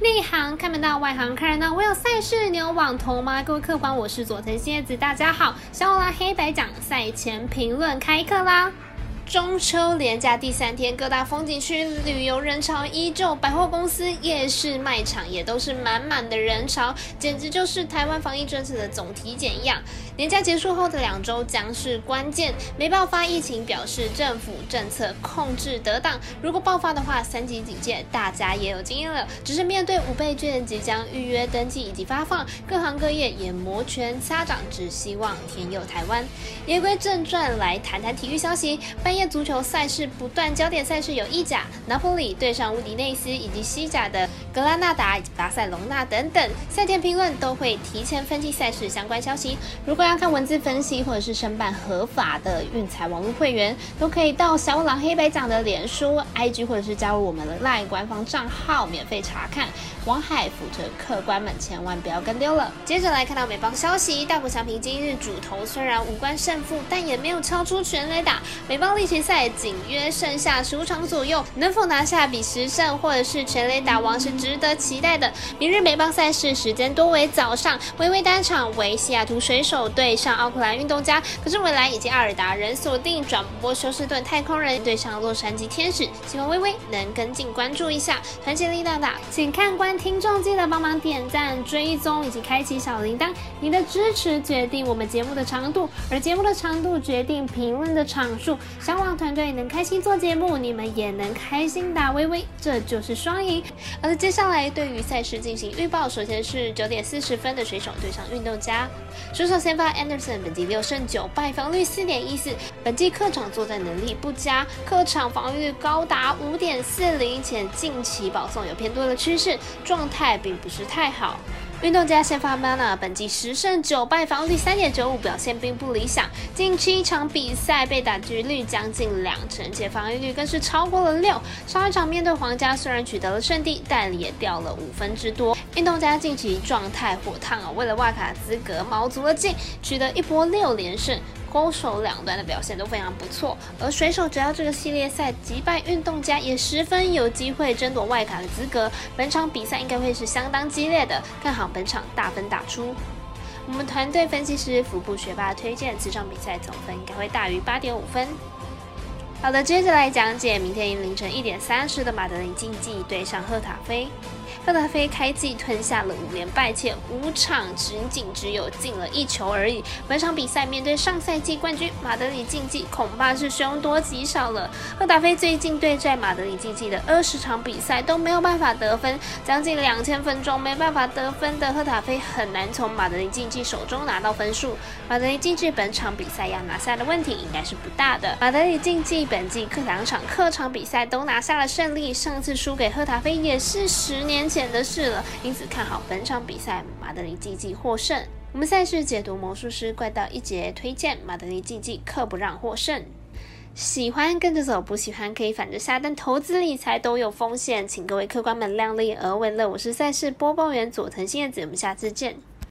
内行看门道，外行看热闹。我有赛事，你有网投吗？各位客官，我是佐藤蝎子，大家好。小欧拉黑白讲赛前评论开课啦！中秋连假第三天，各大风景区旅游人潮依旧，百货公司、夜市、卖场也都是满满的人潮，简直就是台湾防疫政策的总体检一样。年假结束后的两周将是关键，没爆发疫情表示政府政策控制得当。如果爆发的话，三级警戒大家也有经验了。只是面对五倍券即将预约登记以及发放，各行各业也摩拳擦掌，只希望天佑台湾。言归正传，来谈谈体育消息。夜足球赛事不断，焦点赛事有意甲，拿破里对上乌迪内斯，以及西甲的格拉纳达以及巴塞隆纳等等。赛前评论都会提前分析赛事相关消息。如果要看文字分析或者是申办合法的运彩网络会员，都可以到小五郎黑白奖的脸书、IG 或者是加入我们的 LINE 官方账号免费查看。王海辅着客官们千万不要跟丢了。接着来看到美邦消息，大谷翔平今日主投虽然无关胜负，但也没有超出全垒打。美邦例行赛。仅约剩下十五场左右，能否拿下比十胜或者是全垒打王是值得期待的。明日美邦赛事时间多为早上，微微单场为西雅图水手对上奥克兰运动家。可是未来以及阿尔达人锁定转播休斯顿太空人对上洛杉矶天使，希望微微能跟进关注一下，团结力大大，请看官听众记得帮忙点赞、追踪以及开启小铃铛。你的支持决定我们节目的长度，而节目的长度决定评论的场数。希望团队能开心做节目，你们也能开心打微微，这就是双赢。而接下来对于赛事进行预报，首先是九点四十分的水手对上运动家。水手先发 Anderson 本季六胜九败，防率四点一四，本季客场作战能力不佳，客场防御率高达五点四零，且近期保送有偏多的趋势，状态并不是太好。运动家先发 Mana，本季十胜九败，防御率三点九五，表现并不理想。近期一场比赛被打局率将近两成，且防御率更是超过了六。上一场面对皇家，虽然取得了胜利，但也掉了五分之多。运动家近期状态火烫啊，为了外卡资格，卯足了劲，取得一波六连胜。攻守两端的表现都非常不错，而水手只要这个系列赛击败运动家，也十分有机会争夺外卡的资格。本场比赛应该会是相当激烈的，看好本场大分打出。我们团队分析师福布学霸推荐，此场比赛总分应该会大于八点五分。好的，接着来讲解明天凌晨一点三十的马德里竞技对上赫塔菲。赫塔菲开季吞下了五连败，且五场仅仅只有进了一球而已。本场比赛面对上赛季冠军马德里竞技，恐怕是凶多吉少了。赫塔菲最近对战马德里竞技的二十场比赛都没有办法得分，将近两千分钟没办法得分的赫塔菲很难从马德里竞技手中拿到分数。马德里竞技本场比赛要拿下的问题应该是不大的。马德里竞技本季客两场客场比赛都拿下了胜利，上次输给赫塔菲也是十年。前的是了，因此看好本场比赛马德里竞技获胜。我们赛事解读魔术师怪盗一杰推荐马德里竞技客不让获胜。喜欢跟着走，不喜欢可以反着下，但投资理财都有风险，请各位客官们量力而为。乐，我是赛事播报员佐藤新叶子，我们下次见。